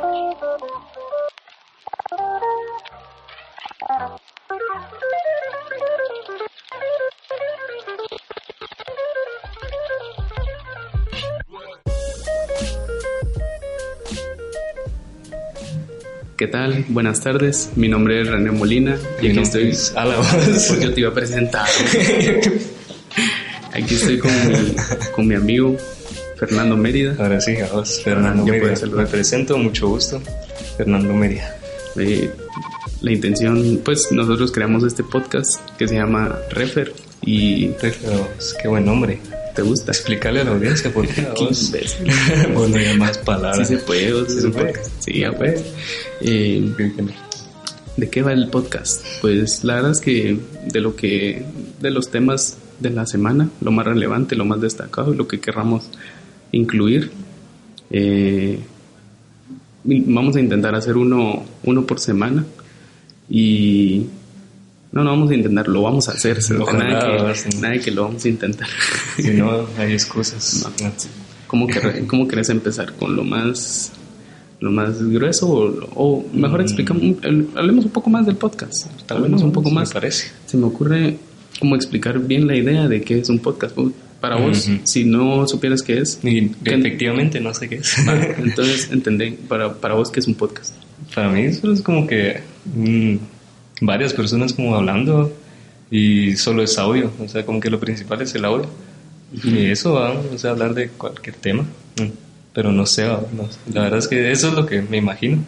¿Qué tal? Buenas tardes. Mi nombre es René Molina y aquí estoy. A la voz. Yo te iba a presentar. aquí estoy con mi, con mi amigo Fernando Mérida. Ahora sí, a vos, Fernando Mérida. Me presento, mucho gusto. Fernando Mérida. Eh, la intención, pues nosotros creamos este podcast que se llama Refer y Refleos, qué buen nombre. ¿te gusta? Explícale a la audiencia por qué a vos. bueno, ya más Sí palabras. se puede, o Sí se puede. Sí, ya pues. Eh, ¿De qué va el podcast? Pues la verdad es que de lo que de los temas de la semana, lo más relevante, lo más destacado y lo que querramos incluir. eh, vamos a intentar hacer uno, uno por semana y no, no vamos a intentar, lo vamos a hacer. Ojalá, nada, sí. que, nada que lo vamos a intentar. Si no, hay excusas. No. ¿Cómo, ¿Cómo querés empezar? ¿Con lo más, lo más grueso? O, o mejor Mm. explicamos, hablemos un poco más del podcast. Hablemos un poco me más. parece. Se me ocurre cómo explicar bien la idea de qué es un podcast. Para vos, si no supieras qué es, Y ¿qué- efectivamente no sé qué es. entonces entendé, para, para vos, qué es un podcast. Para mí eso es como que mm, varias personas como hablando y solo es audio, o sea, como que lo principal es el audio. Y eso va, o sea, hablar de cualquier tema, mm, pero no sé, no la verdad es que eso es lo que me imagino,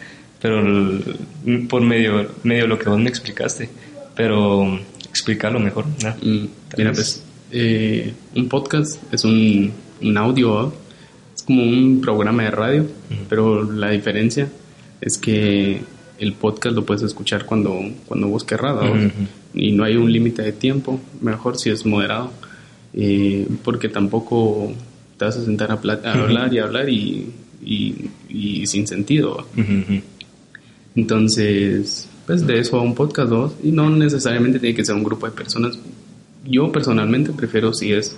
pero el- por medio, medio lo que vos me explicaste, pero mm, explicarlo mejor, ¿no? Mm, Mira, pues, eh, un podcast es un, un audio, ¿va? es como un programa de radio, pero la diferencia es que el podcast lo puedes escuchar cuando, cuando vos querrás, y no hay un límite de tiempo, mejor si es moderado, eh, porque tampoco te vas a sentar a, hablar y hablar y, y- y sin sentido. Entonces, pues de eso a un podcast y no necesariamente tiene que ser un grupo de personas. Yo personalmente prefiero si es,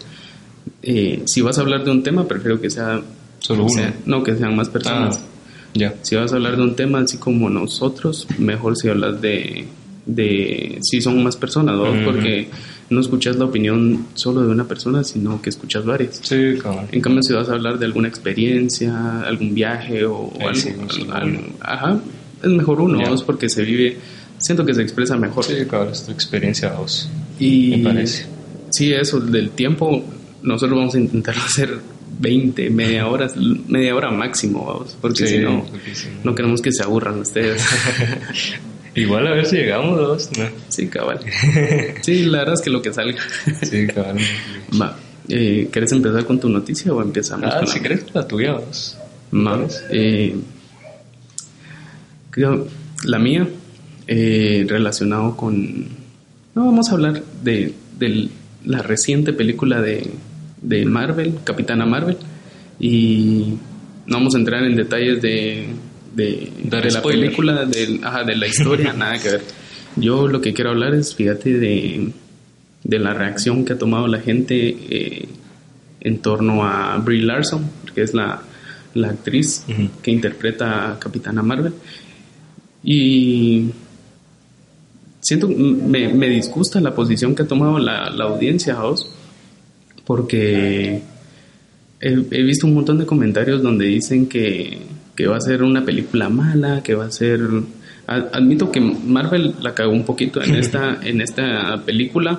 eh, si vas a hablar de un tema, prefiero que sea, Solo uno. sea- no, que sean más personas. Ah, ya. Si vas a hablar de un tema así como nosotros, mejor si hablas de, de si son más personas, ¿no? Porque no escuchas la opinión solo de una persona, sino que escuchas varias. Sí, cabrón. En cambio, si vas a hablar de alguna experiencia, algún viaje o, algo, sí, sí, algo- uno. ajá, es mejor uno. ¿no? Es porque se vive, siento que se expresa mejor. Sí, cabrón, es tu experiencia vos. Y me parece. Sí, eso, del tiempo, nosotros vamos a intentar hacer 20, media hora, media hora máximo, vamos, porque Sí, si no, no- queremos que se aburran ustedes. Igual a ver si llegamos dos, ¿no? sí, cabal. Sí, la verdad es que lo que salga. Sí, cabrón. Va, eh, ¿querés empezar con tu noticia o empezamos Ah, con si la crees la tuya, vos. Ma- eh, la mía, eh, relacionado con... No, vamos a hablar de, de la reciente película de, de Marvel, Capitana Marvel, y no vamos a entrar en detalles de, de, de la película, de, ajá, de la historia, nada que ver. Yo lo que quiero hablar es, fíjate, de, de la reacción que ha tomado la gente eh, en torno a Brie Larson, que es la, la actriz que interpreta a Capitana Marvel. Y siento, me, me disgusta la posición que ha tomado la, la audiencia, vos, porque he, he visto un montón de comentarios donde dicen que, que va a ser una película mala, que va a ser... Admito que Marvel la cagó un poquito en esta, en esta película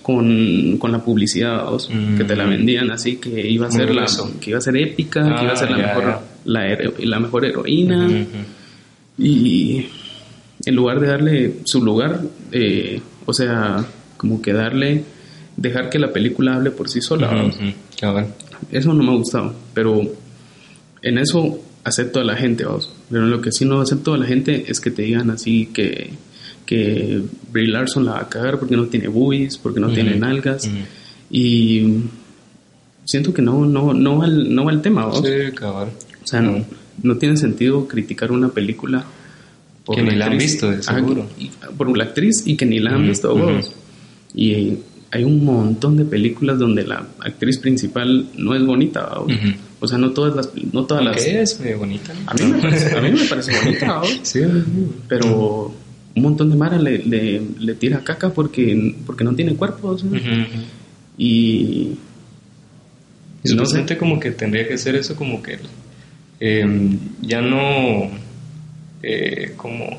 con, con la publicidad, vos, Mm. que te la vendían así, que iba a ser la, que iba a ser épica, que iba a ser Ah, la ya, mejor, la, la mejor heroína. Y en lugar de darle su lugar, eh, o sea, como que darle, dejar que la película hable por sí sola. Ujú. Cabal. Eso no me ha gustado, pero en eso acepto a la gente, vamos. Pero lo que sí no acepto a la gente es que te digan así que, que Brie Larson la va a cagar porque no tiene boobies, porque no tiene nalgas. Y siento que no, no, no, va, el, no va el tema, vamos. Sí, cabal. O sea, no, no tiene sentido criticar una película Que ni la han visto, de Ah, seguro. y- por la actriz y que ni la han Ujú, visto ujú. huevos. Y hay un montón de películas donde la actriz principal no es bonita, ¿va? Ujú. o sea, no todas las, no todas las, ¿Qué es? Medio bonita. a mí me parece, a mí me parece bonita. Sí, pero un montón de Mara le, le, le tira caca porque, porque no tiene cuerpo, sea, Ujú, ujú. y Y no sé. como que tendría que ser eso como que eh, ya no eh, como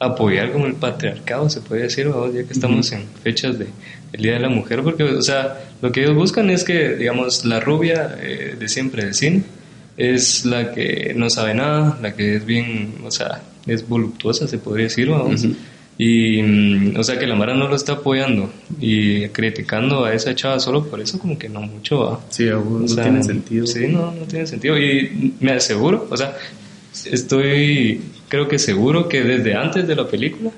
apoyar como el patriarcado se puede decir ¿verdad? ya que estamos en fechas de el día de la mujer porque o sea lo que ellos buscan es que digamos la rubia eh, de siempre del cine es la que no sabe nada la que es bien o sea es voluptuosa se podría decir vamos Ujú. y mm, o sea que la Mara no lo está apoyando y criticando a esa chava solo por eso como que no mucho va sí, o no sea, tiene sentido. Sí, no, no tiene sentido. Y me aseguro, o sea, estoy, creo que seguro que desde antes de la película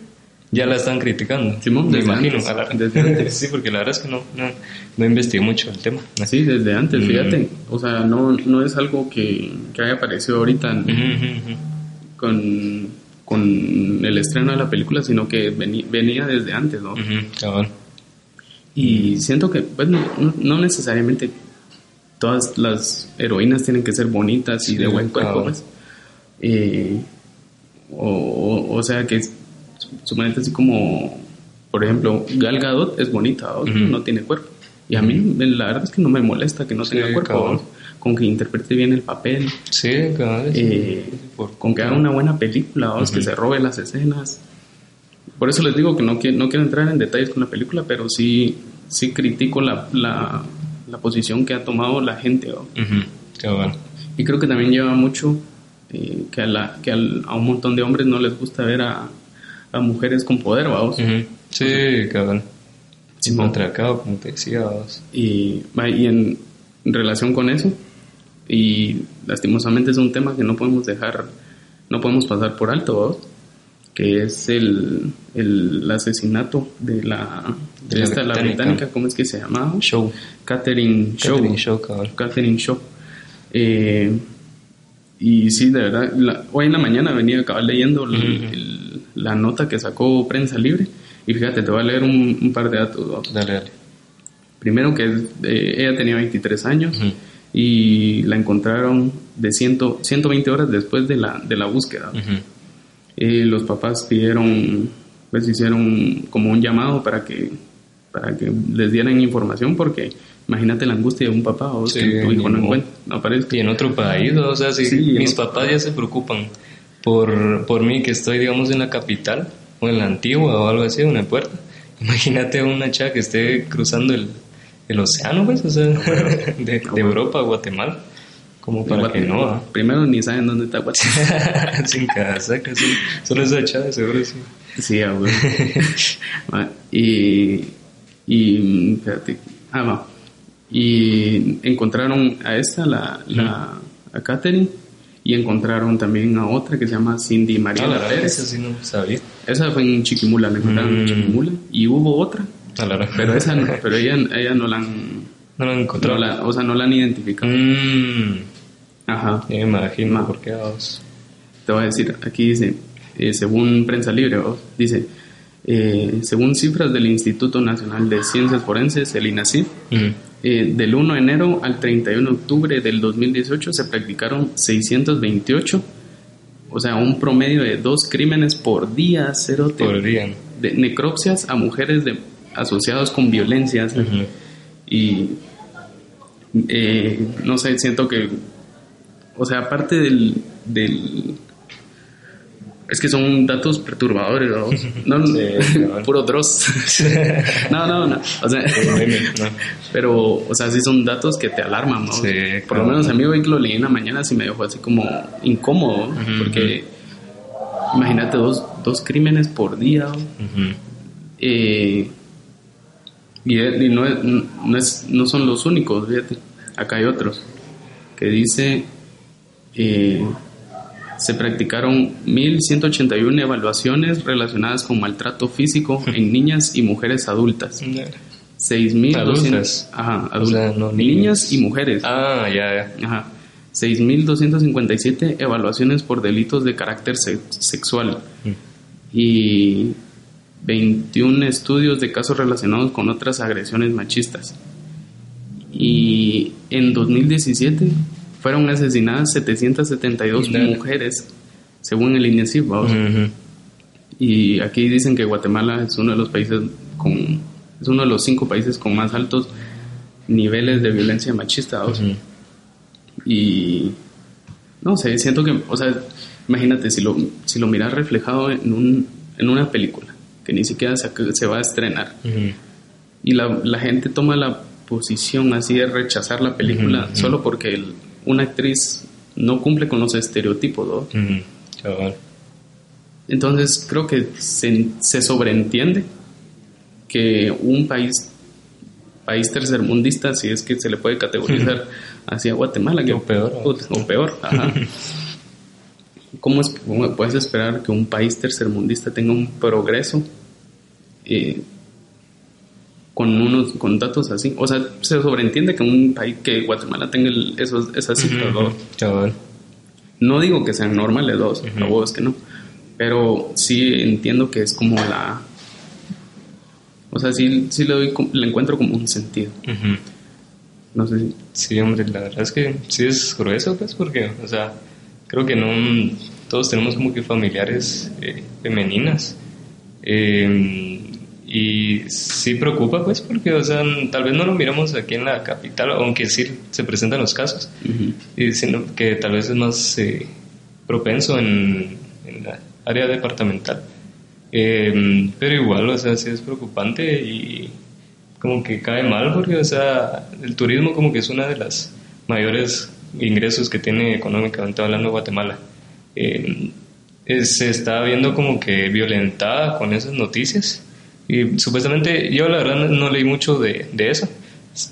ya la están criticando. Simón, me imagino. antes, a la- desde antes. sí, porque la verdad es que no, no, no investigué mucho el tema. Sí, desde antes, Mm. fíjate. O sea, no, no es algo que, que haya aparecido ahorita con, con el estreno de la película, sino que veni- venía desde antes, ¿no? Cabal. Y siento que, pues, no, no necesariamente todas las heroínas tienen que ser bonitas y Sí, de buen cuerpo, pues. Eh, o, o- o sea, que es- suponete así como, por ejemplo, Gal Gadot es bonita, ¿no? Ujú. no tiene cuerpo. Y a mí, la verdad es que no me molesta que no Sí, tenga cuerpo, con que interprete bien el papel, Sí, eh, por- con que haga una buena película, ¿no? que Ujú. se robe las escenas. Por eso les digo que no, qui- no quiero entrar en detalles con la película, pero sí, sí critico la, la, la posición que ha tomado la gente. Y creo que también lleva mucho eh, que, a, la, que al- a un montón de hombres no les gusta ver a, a mujeres con poder, vamos. Sí, cabal. Sí, Sin mo- patriarcado, como te decía. vos. Y, y en, relación con eso, y lastimosamente es un tema que no podemos dejar, no podemos pasar por alto, ¿vamos? que es el, el asesinato de la, de De la esta, la británica. británica, ¿cómo es que se llamaba? Show. Catherine Shaw. Catherine Shaw, cabal. Catherine Shaw. Eh, y sí, de verdad, la- hoy en la mañana venía acababa leyendo el- Ujú. el- la nota que sacó Prensa Libre. Y fíjate, te voy a leer un, un par de datos. Dale, dale. Primero que eh, ella tenía 23 años Ujú. y la encontraron de 100, 120 horas después de la, de la búsqueda. Ujú. Eh, los papás pidieron, pues hicieron como un llamado para que, para que les dieran información porque imagínate la angustia de un papá o Sí, que tu hijo no encuentra, no aparezca. Y en otro país, ¿no? o sea, si Sí, mis otro papás ya se preocupan por, por mí que estoy, digamos, en la capital o en la antigua o algo así, una puerta. Imagínate una chava que esté cruzando el, el océano, pues, o sea, de, de Europa a Guatemala. Como para que Guatemala. no, ¿ah? Primero ni saben dónde está Guatemala. sin casaca, sí. Solo esa chava, seguro sí. Sí, ah, güey. Ah, y, y, espérate, ah, va. Y encontraron a esta, la, la, a Catherine, y encontraron también a otra que se llama Cindy María Ah, la Pérez. esa sí no sabía. Esa fue en Chiquimula, la encontraron en Mm. Chiquimula. Y hubo otra, A la verdad. pero esa no, pero ella, ella no la han, No lo no encontré. la, o sea, no la han identificado. Mmm, Ajá. me imagino Ma. por qué vos. Te voy a decir, aquí dice, eh, según Prensa Libre, ¿vos? dice, eh, según cifras del Instituto Nacional de Ciencias Forenses, el INACIF, Ujú. Eh, del 1 de enero al 31 de octubre del 2018 se practicaron 628, o sea, un promedio de dos crímenes por día, cero Por día. de necropsias a mujeres de, asociados con violencias. Y eh, no sé, siento que, o sea, aparte del, del es que son datos perturbadores, ¿no? No, Sí, puro dross. no, no, no. O sea, pero, o sea, sí son datos que te alarman, ¿no? Sí, Por lo menos a mí hoy que lo leí en la mañana sí me dejó así como incómodo, Ujú, porque imagínate dos, dos crímenes por día. Eh, y, y no, es- no, es, no son los únicos, fíjate. Acá hay otros. Que dice: eh, se practicaron 1.181 evaluaciones relacionadas con maltrato físico en niñas y mujeres adultas. 6.200. Adultas. Ajá, O sea, adultas. no niñas y mujeres. Ah, ya, ya. Ajá. 6.257 evaluaciones por delitos de carácter se- sexual. Mm. Y 21 estudios de casos relacionados con otras agresiones machistas. Y en 2017 fueron asesinadas 772 mujeres, según el INECI. Y aquí dicen que Guatemala es uno de los países con es uno de los cinco países con más altos niveles de violencia machista. Y no sé, siento que, o sea, imagínate si lo, si lo miras reflejado en, un, en una película que ni siquiera se, se va a estrenar y la, la, gente toma la posición así de rechazar la película solo porque una actriz no cumple con los estereotipos. Entonces creo que se, se sobreentiende que un país país tercermundista, si es que se le puede categorizar hacia Guatemala. Que, o peor. O, peor, ajá. ¿Cómo, es, ¿Cómo puedes esperar que un país tercermundista tenga un progreso eh, con unos con datos así? O sea, se sobreentiende que un país, que Guatemala tenga esos, esas cifras, No digo que sean normales dos, uh es que no. Pero sí entiendo que es como la o sea, sí, sí le, doy, le encuentro como un sentido. No sé si... Sí, hombre, la verdad es que sí es grueso, pues, porque, o sea, creo que no todos tenemos como que familiares eh, femeninas. Em, y sí preocupa, pues, porque, o sea, tal vez no lo miramos aquí en la capital, aunque sí se presentan los casos, y sino que tal vez es más eh, propenso en, en la área departamental. Em, pero igual, o sea, sí es preocupante y como que cae mal porque, o sea, el turismo como que es una de las mayores ingresos que tiene económicamente hablando Guatemala. Em, se está viendo como que violentada con esas noticias y supuestamente yo la verdad no leí mucho de, de eso,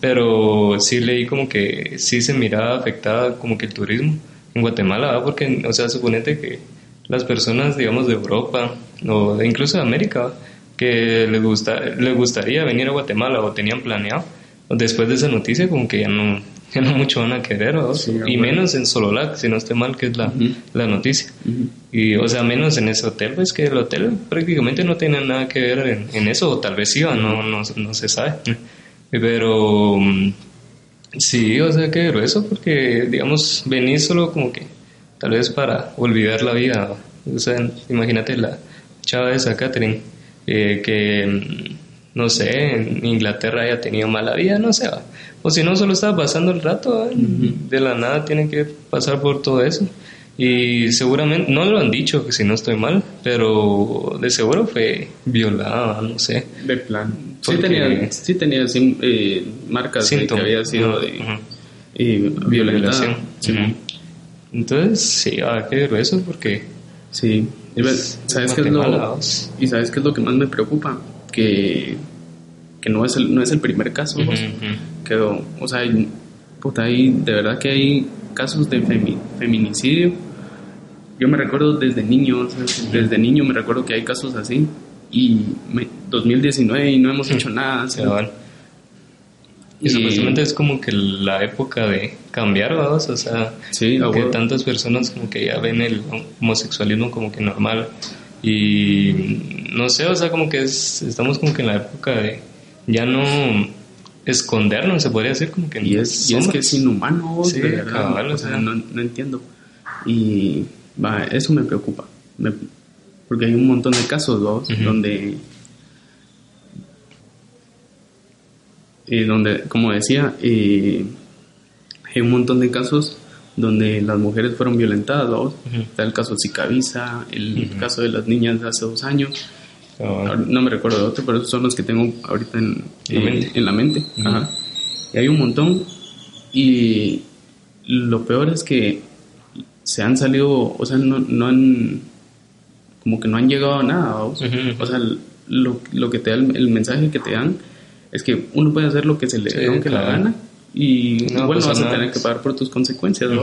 pero sí leí como que sí se miraba afectada como que el turismo en Guatemala, porque, o sea, suponete que las personas, digamos, de Europa o incluso de América que les, gusta, les gustaría venir a Guatemala o tenían planeado, después de esa noticia como que ya no, ya no mucho van a querer, y menos en Sololac, si no esté mal, que es la, la noticia. Y, o sea, menos en ese hotel, pues que el hotel prácticamente no tiene nada que ver en, eso, o tal vez iba, no, no, no se sabe. Pero mm, sí, o sea, que grueso, porque, digamos, venir solo como que tal vez para olvidar la vida. O sea, imagínate la chava esa Catherine, eh, que mm, no sé, en Inglaterra haya tenido mala vida, no sé, o si no, solo estaba pasando el rato, de la nada tiene que pasar por todo eso. Y seguramente, no lo han dicho, que si no estoy mal, pero de seguro fue violada, no sé. De plan. Sí tenía, sí tenía eh, marcas de que había sido de eh, violación. Entonces, sí, ah, qué grueso porque... Sí, ¿sabes qué es lo, y sabes qué es lo que más me preocupa, que, que no, es el, no es el primer caso, o sea, hay, de verdad que hay casos de feminicidio. Yo me recuerdo desde niño, desde niño me recuerdo que hay casos así y 2019 y no hemos hecho nada. Y, supuestamente es como que la época de cambiar, vamos, o sea, que tantas personas como que ya ven el homosexualismo como que normal y no sé, o sea, como que es, estamos como que en la época de ya no escondernos, se podría decir como que y es, y es que es inhumano, sí, de verdad, o sea, no, no, entiendo. Y va, eso me preocupa, porque hay un montón de casos, ¿no? donde eh, donde, como decía, eh, hay un montón de casos donde las mujeres fueron violentadas. Está el caso de Sicavisa, el caso de las niñas de hace dos años. Ah, no me recuerdo de otro, pero esos son los que tengo ahorita en, la mente. Y hay un montón. Y lo peor es que se han salido, o sea, no, no han, como que no han llegado a nada. O sea, lo, lo, que te da el mensaje que te dan es que uno puede hacer lo que se le dé que la gana y no, igual no vas a tener que pagar por tus consecuencias, ¿no?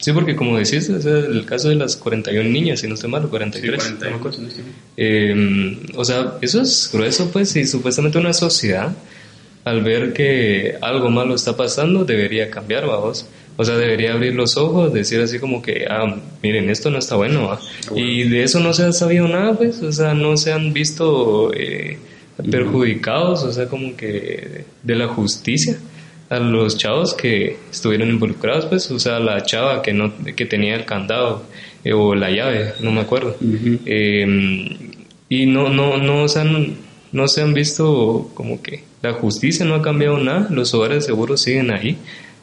Sí, porque como decís, es el caso de las 41 niñas, si no estoy mal, 43. Sí, 40, eh, o sea, eso es grueso, pues, y supuestamente una sociedad, al ver que algo malo está pasando, debería cambiar, vamos. O sea, debería abrir los ojos, decir así como que, ah, miren, esto no está bueno. Y de eso no se ha sabido nada, pues, o sea, no se han visto eh, perjudicados, o sea, como que de la justicia a los chavos que estuvieron involucrados, pues, o sea, la chava que no que tenía el candado eh, o la llave, no me acuerdo. Em, y no no no se han no se han visto como que la justicia no ha cambiado nada, los hogares seguros siguen ahí.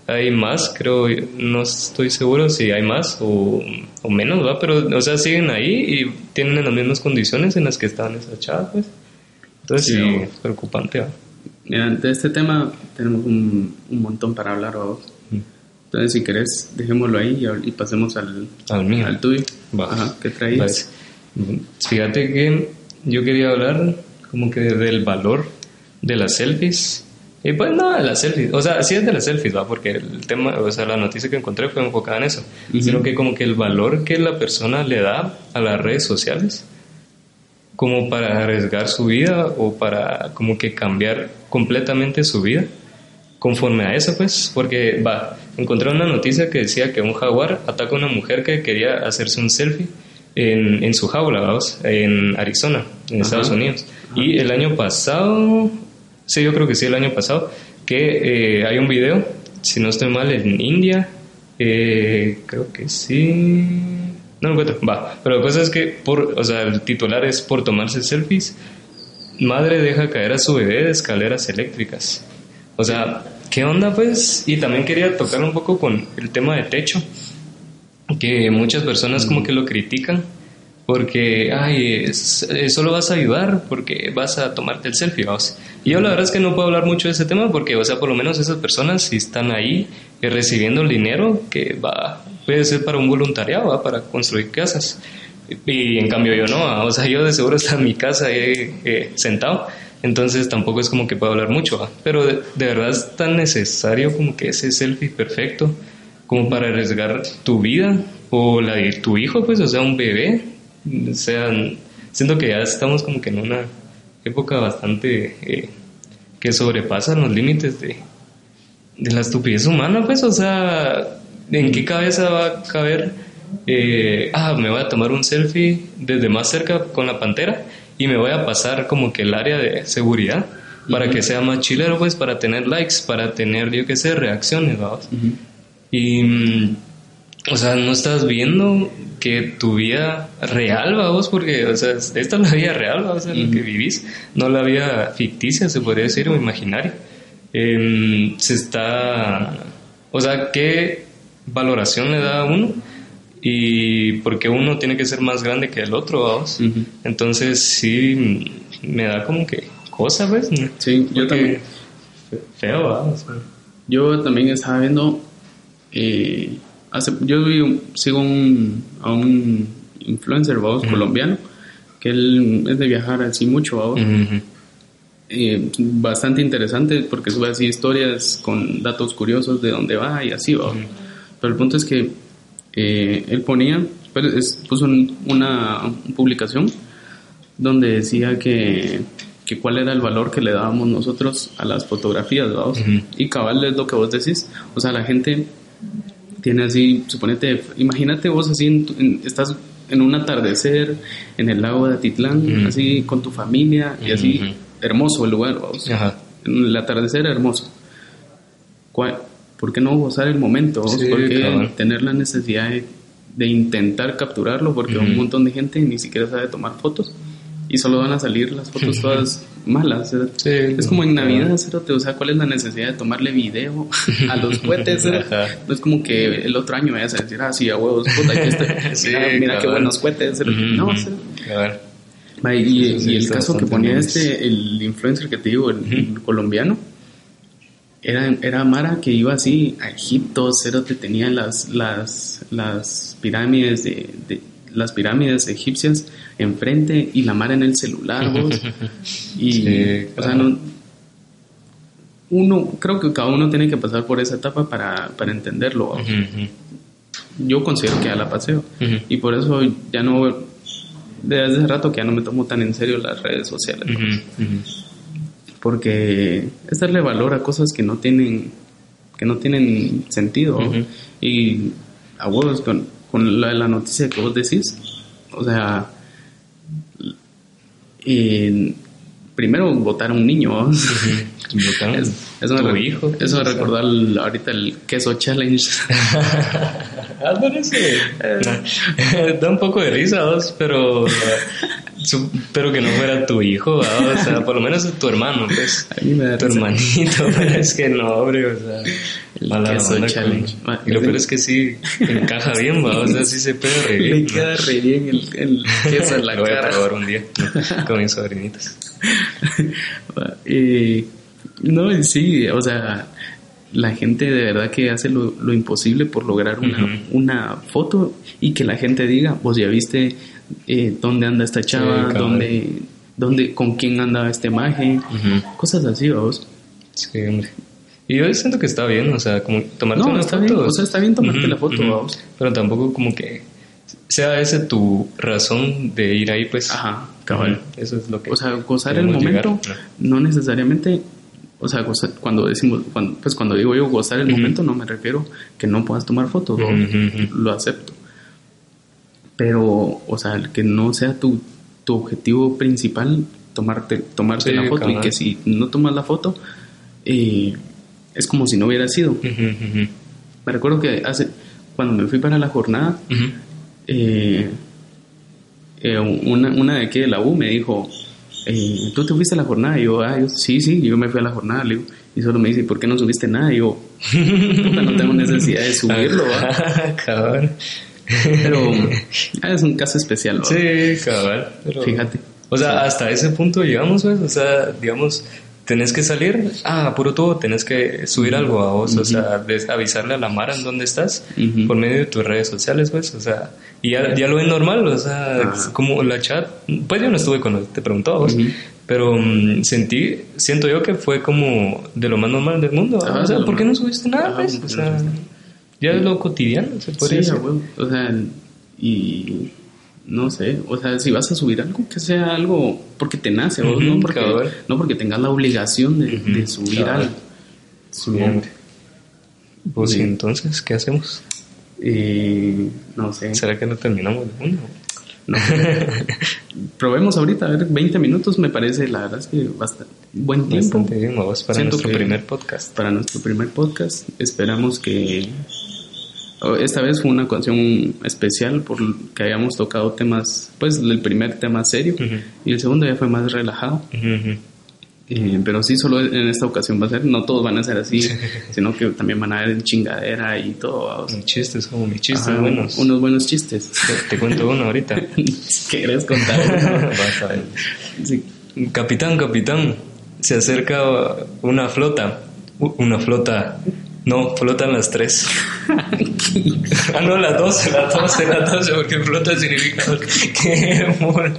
Hay más, creo, no estoy seguro si hay más o, o menos, ¿va? Pero, o sea, siguen ahí y tienen las mismas condiciones en las que estaban esas chavas, pues. Entonces, sí, es preocupante, ¿va? Mira, de este tema tenemos un, un montón para hablar, vos. Entonces, si querés, dejémoslo ahí y, pasemos al, al mío. Al tuyo. Ajá, ¿qué traías? Fíjate que yo quería hablar como que del valor de las selfies. Y pues no, de las selfies. O sea, sí es de las selfies, ¿va? Porque el tema, o sea, la noticia que encontré fue enfocada en eso. Sino que como que el valor que la persona le da a las redes sociales como para arriesgar su vida o para como que cambiar completamente su vida conforme a eso, pues, porque va, encontré una noticia que decía que un jaguar ataca a una mujer que quería hacerse un selfie en, en su jaula, vamos, en Arizona, en Estados Unidos. Y el año pasado, sí, yo creo que sí, el año pasado, que eh, hay un video, si no estoy mal, en India, eh, creo que sí, no lo encuentro, va. Pero la cosa es que, por, o sea, el titular es por tomarse selfies. Madre deja caer a su bebé de escaleras eléctricas. O sea, ¿qué onda pues? Y también quería tocar un poco con el tema de techo, que muchas personas como que lo critican porque, ay, solo vas a ayudar porque vas a tomarte el selfie, vamos. Y yo la verdad es que no puedo hablar mucho de ese tema porque, o sea, por lo menos esas personas si están ahí eh, recibiendo el dinero que va, puede ser para un voluntariado, para construir casas. Y en cambio yo no, o sea, yo de seguro está en mi casa eh, sentado, entonces tampoco es como que puedo hablar mucho, pero de, verdad es tan necesario como que ese selfie perfecto como para arriesgar tu vida o la de tu hijo, pues, o sea, un bebé, o sea, siento que ya estamos como que en una época bastante eh, que sobrepasan los límites de, de la estupidez humana, pues, o sea, ¿en qué cabeza va a caber? Eh, ah, me voy a tomar un selfie desde más cerca con la pantera y me voy a pasar como que el área de seguridad para que sea más chilero, pues, para tener likes, para tener, yo qué sé, reacciones, vamos. Y, mm, o sea, no estás viendo que tu vida real, vamos, porque, o sea, esta es la vida real, vamos, en la que vivís, no la vida ficticia, se podría decir, o imaginaria. Em, se está, o sea, ¿qué valoración le da a uno? Y porque uno tiene que ser más grande que el otro, vamos. Entonces, sí, me da como que cosa, ¿ves? Sí, yo también. Feo, vamos. Yo también estaba viendo. Eh, hace, yo sigo a un influencer, vamos, colombiano, que él es de viajar así mucho, vamos. Eh, bastante interesante porque sube así historias con datos curiosos de dónde va y así va. Pero el punto es que eh, él ponía, pues, puso una publicación donde decía que, que, cuál era el valor que le dábamos nosotros a las fotografías, vamos. Y cabal es lo que vos decís. O sea, la gente tiene así, suponete, imagínate vos así, estás en un atardecer en el lago de Atitlán, así con tu familia y así hermoso el lugar, vamos. El atardecer hermoso. ¿Por qué no gozar el momento? ¿Por qué tener la necesidad de, intentar capturarlo? Porque un montón de gente ni siquiera sabe tomar fotos y solo van a salir las fotos todas malas. es como en Navidad, o sea, ¿cuál es la necesidad de tomarle video a los cohetes? No es como que el otro año vayas a decir, ah, sí, a huevos, puta, mira, qué buenos cohetes. No, y, el caso que ponía este, el influencer que te digo, el, colombiano, era, era Mara que iba así a Egipto, cero te tenía las, las, las pirámides de, las pirámides egipcias enfrente y la Mara en el celular, vos. Y, o sea, no, uno, creo que cada uno tiene que pasar por esa etapa para, para entenderlo. Yo considero que ya la paseo. Y por eso ya no desde hace rato que ya no me tomo tan en serio las redes sociales. Porque es darle valor a cosas que no tienen que no tienen sentido. Ujú. Y a huevos con, con la, la noticia que vos decís, o sea, primero votar a un niño. Es- eso me re- hijo. Eso me recordó al- ahorita el queso challenge. Ah, parece. da un poco de risa, vos, pero. que no fuera tu hijo, ¿va? o sea, por lo menos tu hermano, pues. A mí me da Tu hermanito, pero es que no, hombre, o sea. El mala queso con- challenge. Va, Y lo peor es que sí encaja bien, va, o sea, sí se puede Le reír. queda re bien el, el queso en la Lo voy a probar un día ¿no? con mis sobrinitos. no, sí, o sea, la gente de verdad que hace lo, lo imposible por lograr una, una foto y que la gente diga, vos ya viste eh, dónde anda esta chava, cabal. dónde, dónde, con quién anda este maje, cosas así, vos. Sí, hombre. Y yo siento que está bien, o sea, como tomarte No, una está foto. bien, o sea, está bien tomarte la foto, vamos. Pero tampoco como que sea ese tu razón de ir ahí, pues. Ajá, cabal. Eso es lo que. O sea, gozar el momento, llegar, no necesariamente, o sea, gozar- cuando decimos, cuando, pues cuando digo yo gozar el momento, no me refiero que no puedas tomar fotos, lo acepto. Pero, o sea, el que no sea tu, tu objetivo principal, tomarte, tomarte Sí, la foto, y que si no tomas la foto, eh, es como si no hubiera sido. Me recuerdo que hace, cuando me fui para la jornada, eh, eh, una, una de aquí de la U me dijo, ¿tú te fuiste a la jornada? Y yo, ah, yo, sí, sí, yo me fui a la jornada, le digo, y solo me dice, ¿por qué no subiste nada? Y yo, no tengo necesidad de subirlo, ¿va? pero ah, es un caso especial, ¿va? Sí, cabal. pero- Fíjate. O sea, hasta ese punto llegamos, pues, o sea, digamos, tenés que salir, ah, puro todo, tenés que subir algo a vos, o sea, des- avisarle a la Mara en dónde estás por medio de tus redes sociales, pues, o sea, y ya, ya lo ven normal, o sea, Ajá. como la chat, pues yo no estuve cuando te preguntó a vos, pero mm, sentí, siento yo que fue como de lo más normal del mundo, Ajá, o sea, ¿por qué no subiste nada, pues? ¿por O sea? Ya es lo cotidiano, se podría Sí, decir. O sea, y no sé, o sea, si vas a subir algo, que sea algo porque te nace, vos, Ujú, no, porque, no porque tengas la obligación de, Ujú, de subir algo. Hombre. Pues Sí. y entonces, ¿qué hacemos? Eh, no sé. ¿Será que no terminamos de uno? No. Probemos ahorita, a ver, 20 minutos me parece, la verdad es que bastante buen tiempo Bastante bien, vamos para Siento nuestro primer podcast. para nuestro primer podcast. Esperamos que oh, esta vez fue una ocasión especial por que hayamos tocado temas, pues el primer tema serio Ujú. y el segundo ya fue más relajado. Ujú, ujú. Eh, pero sí, solo en esta ocasión va a ser, no todos van a ser así, sino que también van a haber chingadera y todo. vamos. Mis chistes, como mis chistes Ajá, buenos. Unos buenos chistes. Te, te cuento uno ahorita. ¿Qué querés contar? Sí. Capitán, capitán, se acerca una flota. Una flota. No, flotan las tres. ah, no, las doce, las doce, las doce, porque flota significa que amor.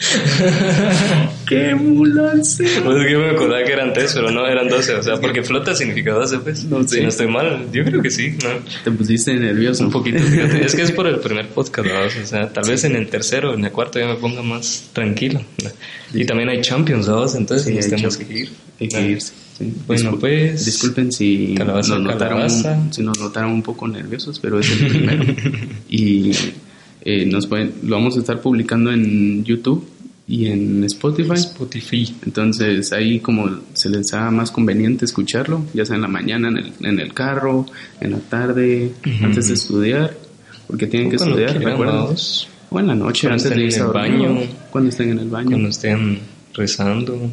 ¡Qué mulazo! Pues es que me acordaba que eran tres, pero no, eran doce. O sea, porque flota significa doce, pues. No sé. Si no estoy mal, yo creo que sí, ¿no? Te pusiste nervioso. Un poquito, fíjate. Es que es por el primer podcast, ¿verdad? O sea, tal vez en el tercero, en el cuarto ya me ponga más tranquilo. ¿no? Y también hay Champions. Entonces Sí, nos tenemos que ir. Hay que irse. sí. Bueno, Discul- pues, Disculpen si calabaza, nos, notaron, calabaza. si nos notaron un poco nerviosos, pero es el primero. y eh, nos pueden, lo vamos a estar publicando en YouTube y en Spotify. Spotify. Entonces ahí como se les haga más conveniente escucharlo, ya sea en la mañana, en el, en el carro, en la tarde, antes de estudiar, porque tienen que estudiar, recuerden. O en la noche, Cuando antes de irse a dormir, baño. Cuando estén en el baño. Cuando estén rezando.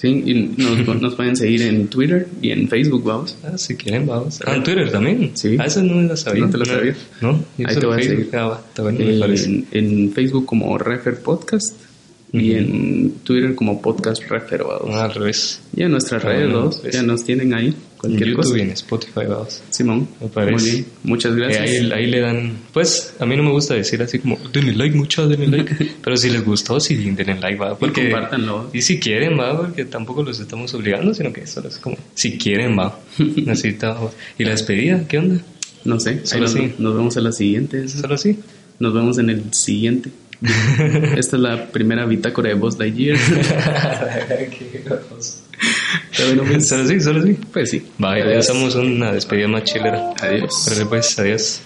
Sí, y nos, nos pueden seguir en Twitter y en Facebook, vamos. Ah, si quieren, vamos. Ah, en Twitter también. Sí. Ah, eso no me la sabía. ¿No te la sabías? No, yo Ahí te voy a seguir. Ah, va, está bueno, me parece. en, en Facebook como Refer Podcast y Ujú. en Twitter como Podcast Refer, vamos. Ah, al revés. Y en nuestras Ah, redes, vamos, pues. ya nos tienen ahí, En cualquier YouTube cosa. y en Spotify, vamos. Simón, Me parece. muy muchas Eh, gracias. ahí, ahí le dan, pues a mí no me gusta decir así como, denle like, muchachos, denle like. Pero si les gustó, sí, denle like, va. Porque, Y compártanlo. Y si quieren, va, porque tampoco los estamos obligando, sino que solo es como, si quieren, va. Va. ¿Y la despedida? ¿Qué onda? No sé, Solo nos, así. nos vemos en la siguiente. Solo así. Nos vemos en el siguiente. Esta es la primera bitácora de Buzz Lightyear. Grosso. Solo sí, solo sí. Pues sí. Vaya, ya estamos una despedida más chilera. Adiós. Pero pues, adiós.